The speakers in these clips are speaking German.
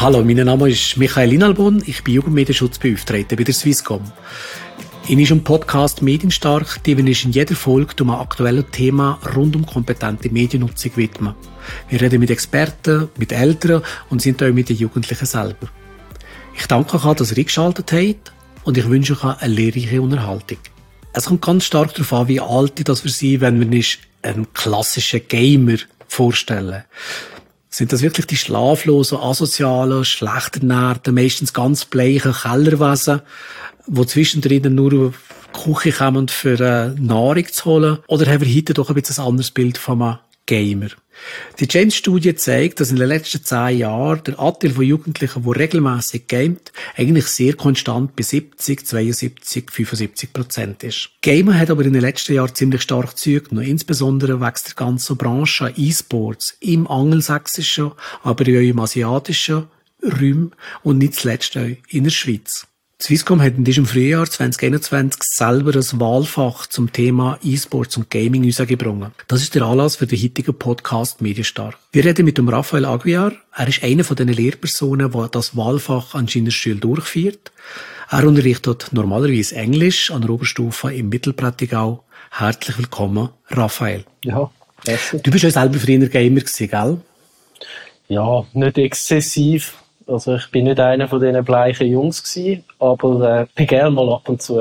Hallo, mein Name ist Michael Inalbon, ich bin Jugendmedienschutzbeauftragter bei der Swisscom. In unserem Podcast Medienstark, die wir in jeder Folge um ein aktuelles Thema rund um kompetente Mediennutzung widmen. Wir reden mit Experten, mit Eltern und sind auch mit den Jugendlichen selber. Ich danke euch, dass ihr eingeschaltet habt und ich wünsche euch eine lehrreiche Unterhaltung. Es kommt ganz stark darauf an, wie alt das wir sind, wenn wir uns einen klassischen Gamer vorstellen. Sind das wirklich die schlaflosen, asozialen, schlecht ernährten, meistens ganz bleichen Kellerwesen, die zwischendrin nur Küche kommen, für äh, Nahrung zu holen? Oder haben wir heute doch ein bisschen ein anderes Bild von einem Gamer? Die James-Studie zeigt, dass in den letzten zehn Jahren der Anteil von Jugendlichen, die regelmäßig gamet, eigentlich sehr konstant bei 70, 72, 75 Prozent ist. Gamer hat aber in den letzten Jahren ziemlich stark zugenommen. Insbesondere wächst die ganze Branche an E-Sports im angelsächsischen, aber auch im asiatischen Raum und nicht zuletzt auch in der Schweiz. Swisscom hat in diesem Frühjahr 2021 selber ein Wahlfach zum Thema E-Sports und Gaming herausgebracht. Das ist der Anlass für den heutigen Podcast Medienstar. Wir reden mit dem Raphael Aguiar. Er ist einer von den Lehrpersonen, der das Wahlfach an Schule durchführt. Er unterrichtet normalerweise Englisch an der Oberstufe im Mittelprättigau. Herzlich willkommen, Raphael. Ja, merci. Du bist ja selber früher Gamer gewesen, gell? Ja, nicht exzessiv also ich bin nicht einer von diesen bleichen Jungs gewesen, aber äh, bin gerne mal ab und zu.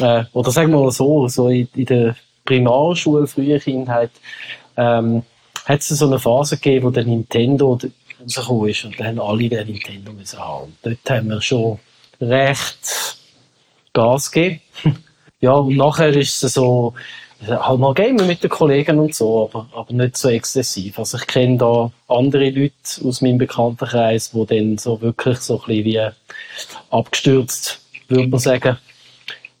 Äh, oder sagen wir mal so, so in, in der Primarschule, früher Kindheit, ähm, hat es so eine Phase gegeben, wo der Nintendo rausgekommen ist und dann haben alle den Nintendo müssen haben. Dort haben wir schon recht Gas gegeben. ja, und nachher ist es so, halt mal gamen mit den Kollegen und so, aber, aber nicht so exzessiv. Also ich kenne da andere Leute aus meinem Bekanntenkreis, die dann so wirklich so ein bisschen wie abgestürzt, würde man sagen,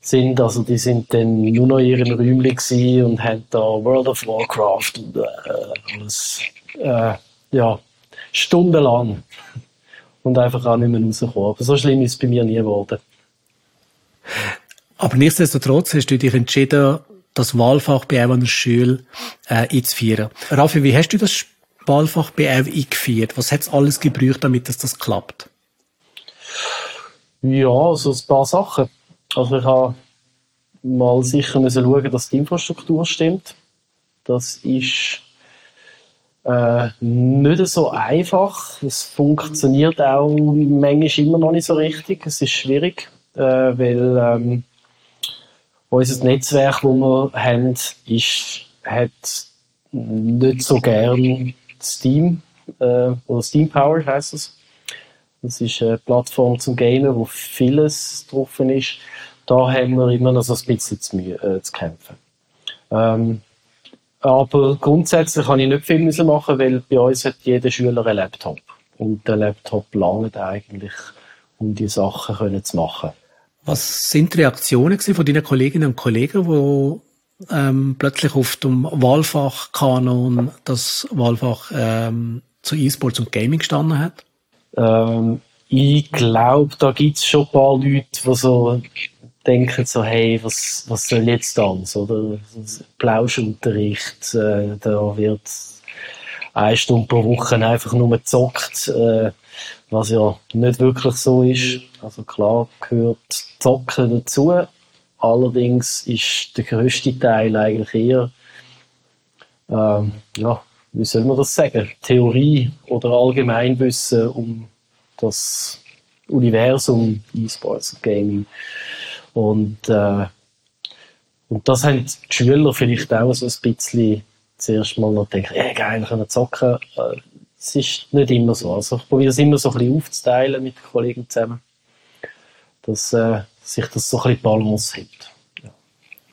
sind. Also die sind dann nur noch in ihren Räumchen und haben da World of Warcraft und äh, alles, äh, ja, stundenlang. Und einfach auch nicht mehr rausgekommen. Aber so schlimm ist es bei mir nie geworden. Aber nichtsdestotrotz hast du dich entschieden, das Wahlfach bei einer Schule äh, einzuführen. Raffi, wie hast du das Wahlfach bei eingeführt? Was hat es alles gebraucht, damit das, das klappt? Ja, also ein paar Sachen. Also ich habe mal sicher müssen schauen, dass die Infrastruktur stimmt. Das ist äh, nicht so einfach. Es funktioniert auch manchmal immer noch nicht so richtig. Es ist schwierig, äh, weil ähm, unser Netzwerk, das wir haben, ist, hat nicht so gern Steam, äh, oder Steam Power heisst es. Das ist eine Plattform zum Gamen, wo vieles drauf ist. Da haben wir immer noch so ein bisschen zu, äh, zu kämpfen. Ähm, aber grundsätzlich kann ich nicht viel machen, weil bei uns hat jeder Schüler einen Laptop. Und der Laptop langt eigentlich, um die Sachen können zu machen. Was sind die Reaktionen von deinen Kolleginnen und Kollegen, die ähm, plötzlich auf dem Wahlfach-Kanon das Wahlfach ähm, zu E-Sports und Gaming gestanden hat? Ähm, ich glaube, da gibt es schon ein paar Leute, die so denken so, hey, was, was soll jetzt das? Oder Plauschunterricht, äh, da wird eine Stunde pro Woche einfach nur gezockt. Äh, was ja nicht wirklich so ist. Also klar gehört Zocken dazu, allerdings ist der größte Teil eigentlich eher, ähm, ja, wie soll man das sagen, Theorie oder Allgemeinwissen um das Universum E-Sports und Gaming. Und, äh, und das haben die Schüler vielleicht auch so ein bisschen zuerst mal noch gedacht, ey, geil, können zocken. Es ist nicht immer so. Also ich probiere es immer so ein bisschen aufzuteilen mit den Kollegen zusammen, dass äh, sich das so ein bisschen Balance hebt. Ja.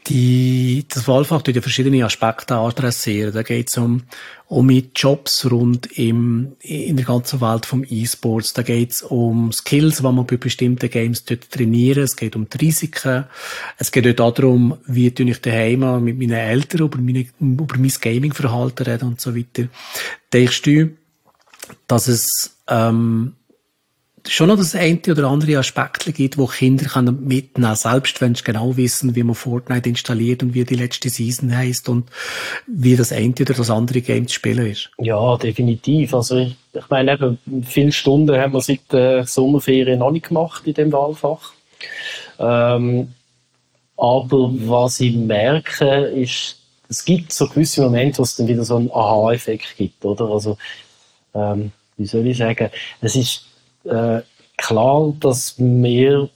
Die, das Wahlfach tut ja verschiedene Aspekte adressieren. Da geht es um, um Jobs rund im, in der ganzen Welt vom E-Sports. Da geht es um Skills, die man bei bestimmten Games dort trainieren. Es geht um die Risiken. Es geht auch darum, wie tue ich daheim mit meinen Eltern über, meine, über mein Gaming-Verhalten reden und so weiter. Denkst du, dass es ähm, schon noch das eine oder andere Aspekt gibt, wo Kinder können mitnehmen selbst wenn sie genau wissen, wie man Fortnite installiert und wie die letzte Season heißt und wie das eine oder das andere Game zu spielen ist. Ja, definitiv. Also ich, Ich meine, eben, viele Stunden haben wir seit der Sommerferien noch nicht gemacht in dem Wahlfach. Ähm, aber was ich merke, ist, es gibt so gewisse Momente, wo es dann wieder so einen Aha-Effekt gibt, oder? Also, ähm, wie soll ich sagen? Es ist äh, klar, dass wir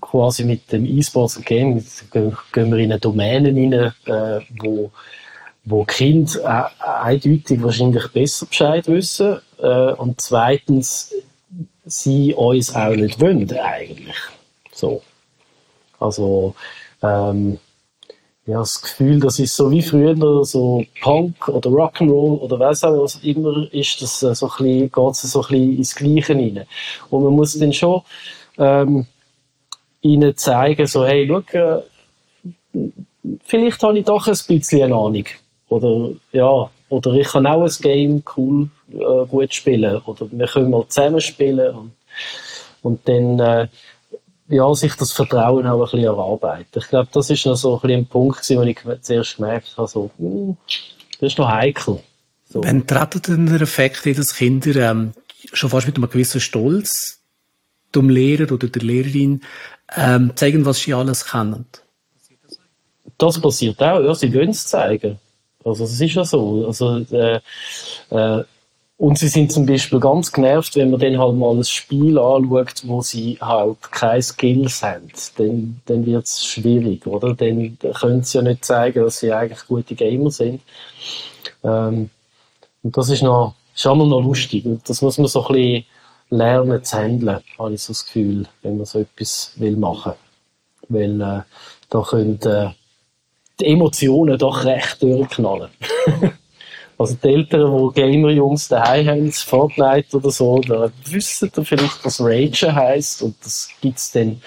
quasi mit dem E-Sports und Game gehen, wir in eine Domäne rein, äh, wo, wo Kinder äh, eindeutig wahrscheinlich besser Bescheid wissen äh, und zweitens sie uns auch nicht wollen eigentlich. So. Also ähm, ja, das Gefühl, das ist so wie früher so Punk oder Rock'n'Roll oder was auch immer ist, das äh, so ein bisschen, geht so ein bisschen ins Gleiche rein. Und man muss dann schon ähm, ihnen zeigen, so, hey, schau, äh, vielleicht habe ich doch ein bisschen eine Ahnung. Oder, ja, oder ich kann auch ein Game cool, äh, gut spielen. Oder wir können mal zusammen spielen. Und, und dann, äh, ja, sich das Vertrauen auch ein bisschen erarbeiten. Ich glaube, das ist noch so ein, bisschen ein Punkt, wo ich zuerst gemerkt habe, so, hm, das ist noch heikel. So. Wenn treten denn der Effekt in, dass Kinder ähm, schon fast mit einem gewissen Stolz dem Lehrer oder der Lehrerin ähm, zeigen, was sie alles kennen. Das passiert auch, ja, sie wollen es zeigen. Also es ist ja so. Also, äh, äh, und sie sind zum Beispiel ganz genervt, wenn man dann halt mal ein Spiel anschaut, wo sie halt keine Skills haben. Dann, dann wird es schwierig, oder? Dann können sie ja nicht zeigen, dass sie eigentlich gute Gamer sind. Ähm, und das ist noch, ist auch noch lustig. Das muss man so ein bisschen lernen zu handeln, habe ich so das Gefühl, wenn man so etwas will machen. Weil äh, da können äh, die Emotionen doch recht durchknallen. also die Eltern, die Gamer-Jungs daheim haben, Fortnite oder so, da wissen da vielleicht, was Rage heisst. Und das gibt's dann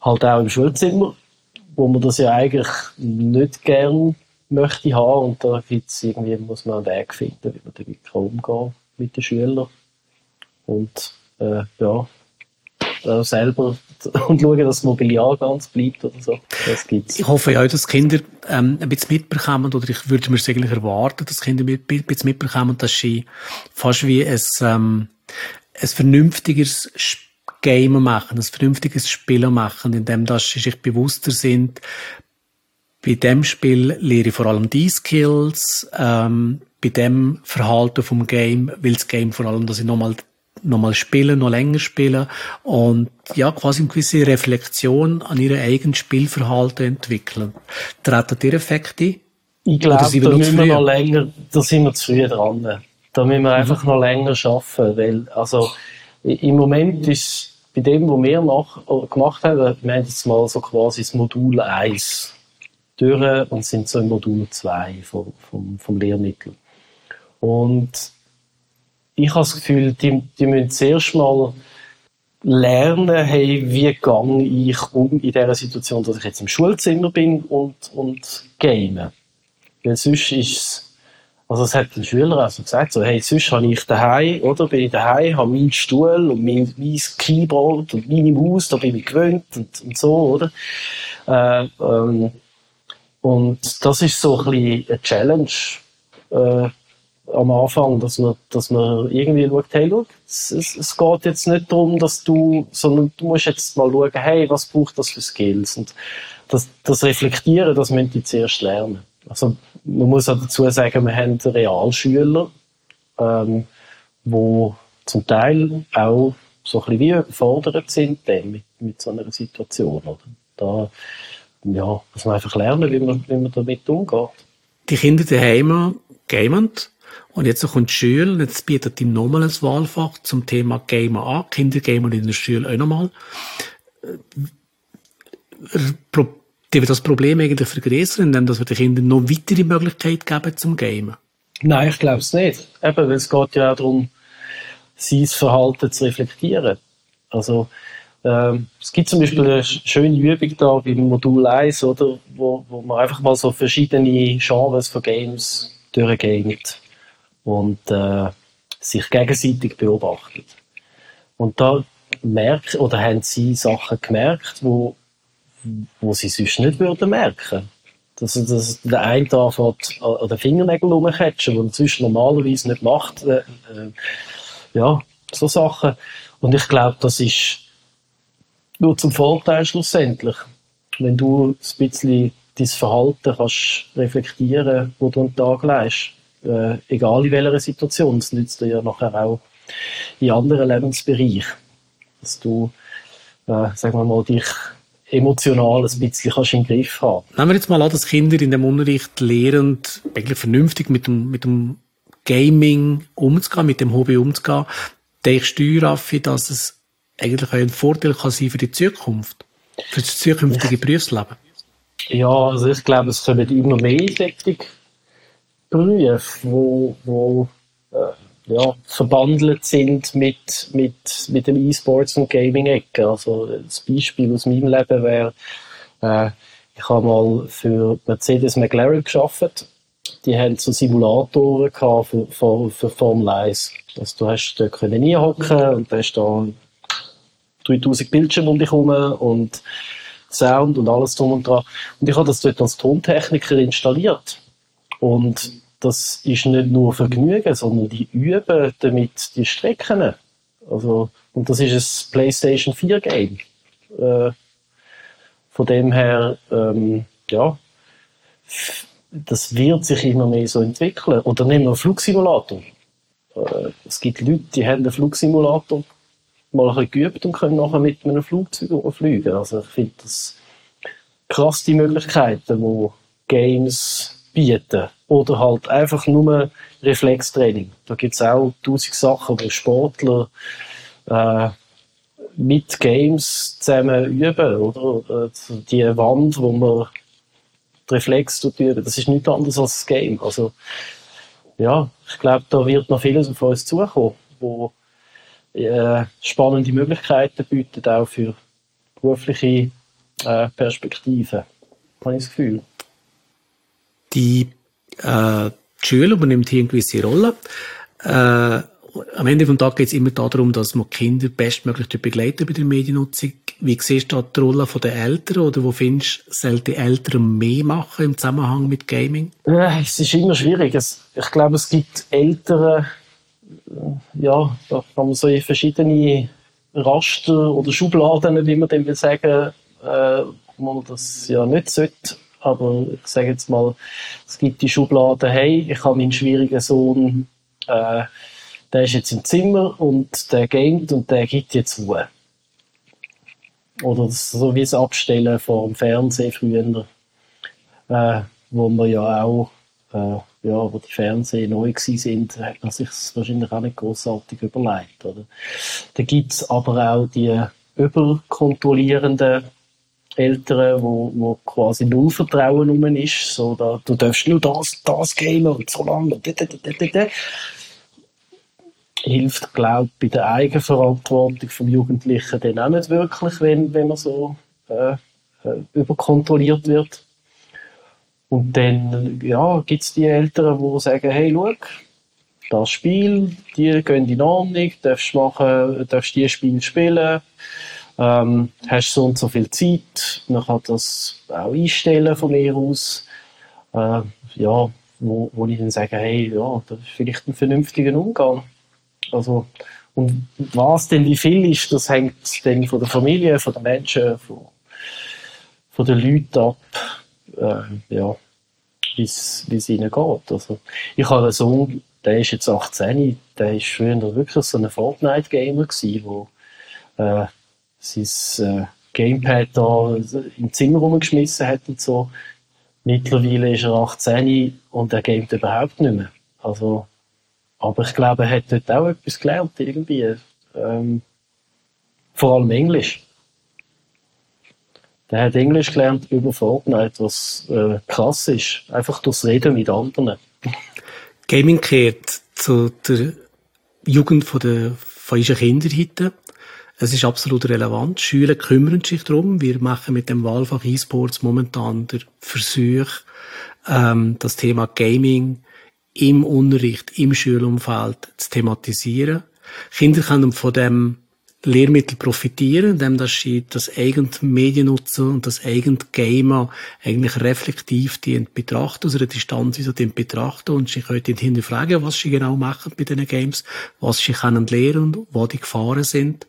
halt auch im Schulzimmer, wo man das ja eigentlich nicht gern möchte haben. Und da gibt's irgendwie, muss man einen Weg finden, wie man damit umgehen mit den Schülern. Und äh, ja, selber und schauen, dass das Mobiliar ganz bleibt oder so. Das gibt's. Ich hoffe ja, dass Kinder ähm, ein bisschen mitbekommen, oder ich würde mir es eigentlich erwarten, dass Kinder ein bisschen mitbekommen, dass sie fast wie ein, ähm, ein vernünftiges Game machen, ein vernünftiges Spiel machen, in dem dass sie sich bewusster sind, bei dem Spiel lehre ich vor allem die Skills, ähm, bei dem Verhalten vom Game will das Game vor allem, dass ich nochmal nochmal spielen, noch länger spielen und ja, quasi eine gewisse Reflexion an ihrem eigenen Spielverhalten entwickeln. Treten die Effekte? Ich glaube, da müssen wir noch länger, da sind wir zu früh dran. Da müssen wir einfach noch länger arbeiten, weil, also, im Moment ist bei dem, was wir nach, gemacht haben, wir haben jetzt mal so quasi das Modul 1 durch und sind so im Modul 2 vom, vom, vom Lehrmittel. Und ich habe das Gefühl, die, die müssen zuerst mal lernen, hey, wie gehe ich um in dieser Situation, dass ich jetzt im Schulzimmer bin und, und game. Weil sonst ist es, also es hat ein Schüler also gesagt, so, hey, sonst habe ich daheim, oder, bin ich daheim, habe meinen Stuhl und mein, mein Keyboard und meine Maus, da bin ich gewöhnt und, und so, oder. Äh, ähm, und das ist so ein bisschen eine Challenge, äh, am Anfang, dass man, dass man irgendwie schaut, hey, schau, es, es, geht jetzt nicht darum, dass du, sondern du musst jetzt mal schauen, hey, was braucht das für Skills? Und das, das Reflektieren, das müssen die zuerst lernen. Also, man muss auch dazu sagen, wir haben Realschüler, ähm, wo zum Teil auch so ein bisschen wie überfordert sind mit, mit so einer Situation. Oder? Da, ja, muss man einfach lernen, wie man, wie man damit umgeht. Die Kinder daheim gamen und jetzt kommt die Schule, und jetzt bietet die nochmal ein Wahlfach zum Thema Gamer an. Gamen in der Schule auch nochmal. Die wird das Problem eigentlich vergrößern, indem wir den Kindern noch weitere Möglichkeiten geben zum Gamen? Nein, ich glaube es nicht. Eben, weil es geht ja auch darum, sein Verhalten zu reflektieren. Also, ähm, es gibt zum Beispiel eine schöne Übung da beim Modul 1, oder, wo, wo man einfach mal so verschiedene Genres von Games durchgeht und äh, sich gegenseitig beobachtet. Und da merkt, oder haben sie Sachen gemerkt, wo, wo sie sonst nicht würden merken. dass, dass der eine da fährt an den Fingernägeln rumkatschen, was er sonst normalerweise nicht macht. Äh, äh, ja, so Sachen. Und ich glaube, das ist nur zum Vorteil schlussendlich. Wenn du ein bisschen dein Verhalten kannst reflektieren, wo du einen Tag leist. Äh, egal in welcher Situation. Das nützt dir ja nachher auch in anderen Lebensbereichen. Dass du, äh, sagen wir mal, dich emotional ein bisschen kannst in den Griff haben. Nehmen wir jetzt mal an, dass Kinder in dem Unterricht lernen, eigentlich vernünftig mit dem, mit dem Gaming umzugehen, mit dem Hobby umzugehen. Denkst du, Raffi, dass es eigentlich ein Vorteil kann sein für die Zukunft? Für das zukünftige Berufsleben? Ja, also ich glaube, es kommen immer mehr solche Berufe, wo, wo äh, ja, verbandelt sind mit, mit, mit dem E-Sports und Gaming-Ecke. Also das Beispiel aus meinem Leben wäre, äh, ich habe mal für Mercedes McLaren geschafft. Die haben so Simulatoren gehabt für, für, für Formel 1. Also du hast da können hocken und du hast da 3000 Bildschirme um dich herum und Sound und alles drum und dran. Und ich habe das dort als Tontechniker installiert. Und das ist nicht nur Vergnügen, sondern die üben damit die Strecken. Also, und das ist ein PlayStation 4 Game. Äh, von dem her, ähm, ja, das wird sich immer mehr so entwickeln. Oder nehmen wir einen Flugsimulator. Äh, es gibt Leute, die haben einen Flugsimulator mal ein bisschen geübt und können nachher mit einem Flugzeug fliegen. Also ich finde das krass die Möglichkeiten, die Games bieten. Oder halt einfach nur Reflextraining. Da gibt es auch tausend Sachen, wo Sportler äh, mit Games zusammen üben, oder? Äh, die Wand, wo man die Reflex üben, das ist nichts anderes als das Game. Also, ja, ich glaube, da wird noch vieles auf uns zukommen, wo äh, spannende Möglichkeiten bietet, auch für berufliche äh, Perspektiven, habe ich das Gefühl. Die, äh, die Schule übernimmt hier eine gewisse Rolle. Äh, am Ende des Tages geht es immer darum, dass man Kinder bestmöglich begleiten bei der Mediennutzung. Wie siehst du die Rolle der Eltern oder wo findest du, sollten die Eltern mehr machen im Zusammenhang mit Gaming? Äh, es ist immer schwierig. ich glaube, es gibt Eltern, ja, da kann man so in verschiedene Raster oder Schubladen, wie man dem will sagen, äh, wo man das ja nicht sollte. Aber ich sage jetzt mal, es gibt die Schublade, hey, ich habe meinen schwierigen Sohn, äh, der ist jetzt im Zimmer und der gamet und der gibt jetzt Ruhe. Oder so wie das Abstellen vor dem Fernsehen früher, äh, wo man ja auch äh, ja, wo die Fernseher neu sind, hat man sich wahrscheinlich auch nicht großartig überlegt. Oder? Da gibt es aber auch die überkontrollierenden Eltern, wo, wo quasi null Vertrauen um ist. So, da, du darfst nur das, das gehen und so lange. Und Hilft, glaube ich, bei der Eigenverantwortung vom Jugendlichen dann auch nicht wirklich, wenn, wenn man so äh, äh überkontrolliert wird. Und dann, ja, gibt's die Eltern, die sagen, hey, schau, das Spiel, die gehen in Ordnung, darfst machen, darfst die Spiel spielen, ähm, hast so und so viel Zeit, man kann das auch einstellen von mir aus, äh, ja, wo, wo ich dann sage, hey, ja, das ist vielleicht ein vernünftiger Umgang. Also, und was denn wie viel ist, das hängt dann von der Familie, von den Menschen, von, von den Leuten ab äh, ja, wie es ihnen geht. Also, ich habe einen Sohn, der ist jetzt 18, der ist früher wirklich so ein Fortnite-Gamer wo äh, sein äh, Gamepad da im Zimmer rumgeschmissen hat und so. Mittlerweile ist er 18 und er gamet überhaupt nicht mehr. Also, aber ich glaube, er hat dort auch etwas gelernt, irgendwie. Ähm, vor allem Englisch. Der hat Englisch gelernt über Fortnite, was äh, krass ist. Einfach durchs Reden mit anderen. Gaming kehrt zu der Jugend von der, von unseren Kindern heute. Es ist absolut relevant. Die Schüler kümmern sich darum. Wir machen mit dem Wahlfach E-Sports momentan den Versuch, ähm, das Thema Gaming im Unterricht, im Schulumfeld zu thematisieren. Kinder können von dem Lehrmittel profitieren, indem dass sie das eigene Mediennutzen und das eigene Gamer eigentlich reflektiv die betrachten, aus einer Distanz so die betrachten und sie können hinterfragen, was sie genau machen bei diesen Games, was sie können lernen, wo die Gefahren sind.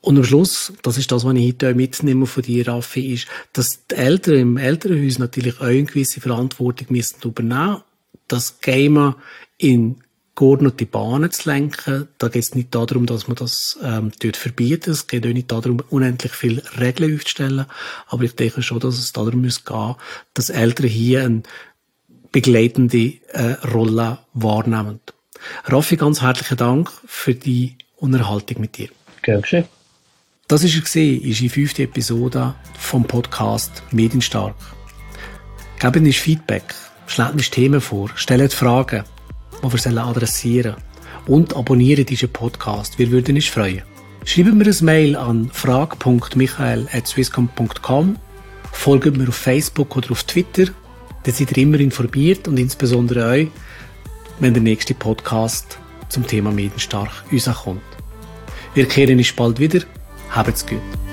Und am Schluss, das ist das, was ich heute mitnehme von dir, Raffi, ist, dass die Eltern im Elternhaus natürlich auch eine gewisse Verantwortung müssen übernehmen, dass Gamer in geordnete Bahnen zu lenken. Da geht es nicht darum, dass man das ähm, dort verbietet. Es geht auch nicht darum, unendlich viele Regeln aufzustellen. Aber ich denke schon, dass es darum muss gehen, dass Eltern hier eine begleitende äh, Rolle wahrnehmen. Raffi, ganz herzlichen Dank für die Unterhaltung mit dir. Gern geschehen. Das ist ist die fünfte Episode vom Podcast Medienstark. Gebt uns Feedback, schlägt uns Themen vor, stellt Fragen die wir adressieren sollen. Und abonnieren diesen Podcast. Wir würden uns freuen. Schreiben wir ein Mail an frag.michael.swisscom.com. Folgt mir auf Facebook oder auf Twitter. Dann seid ihr immer informiert und insbesondere euch, wenn der nächste Podcast zum Thema Medienstark uns kommt. Wir kehren uns bald wieder. Habt's gut.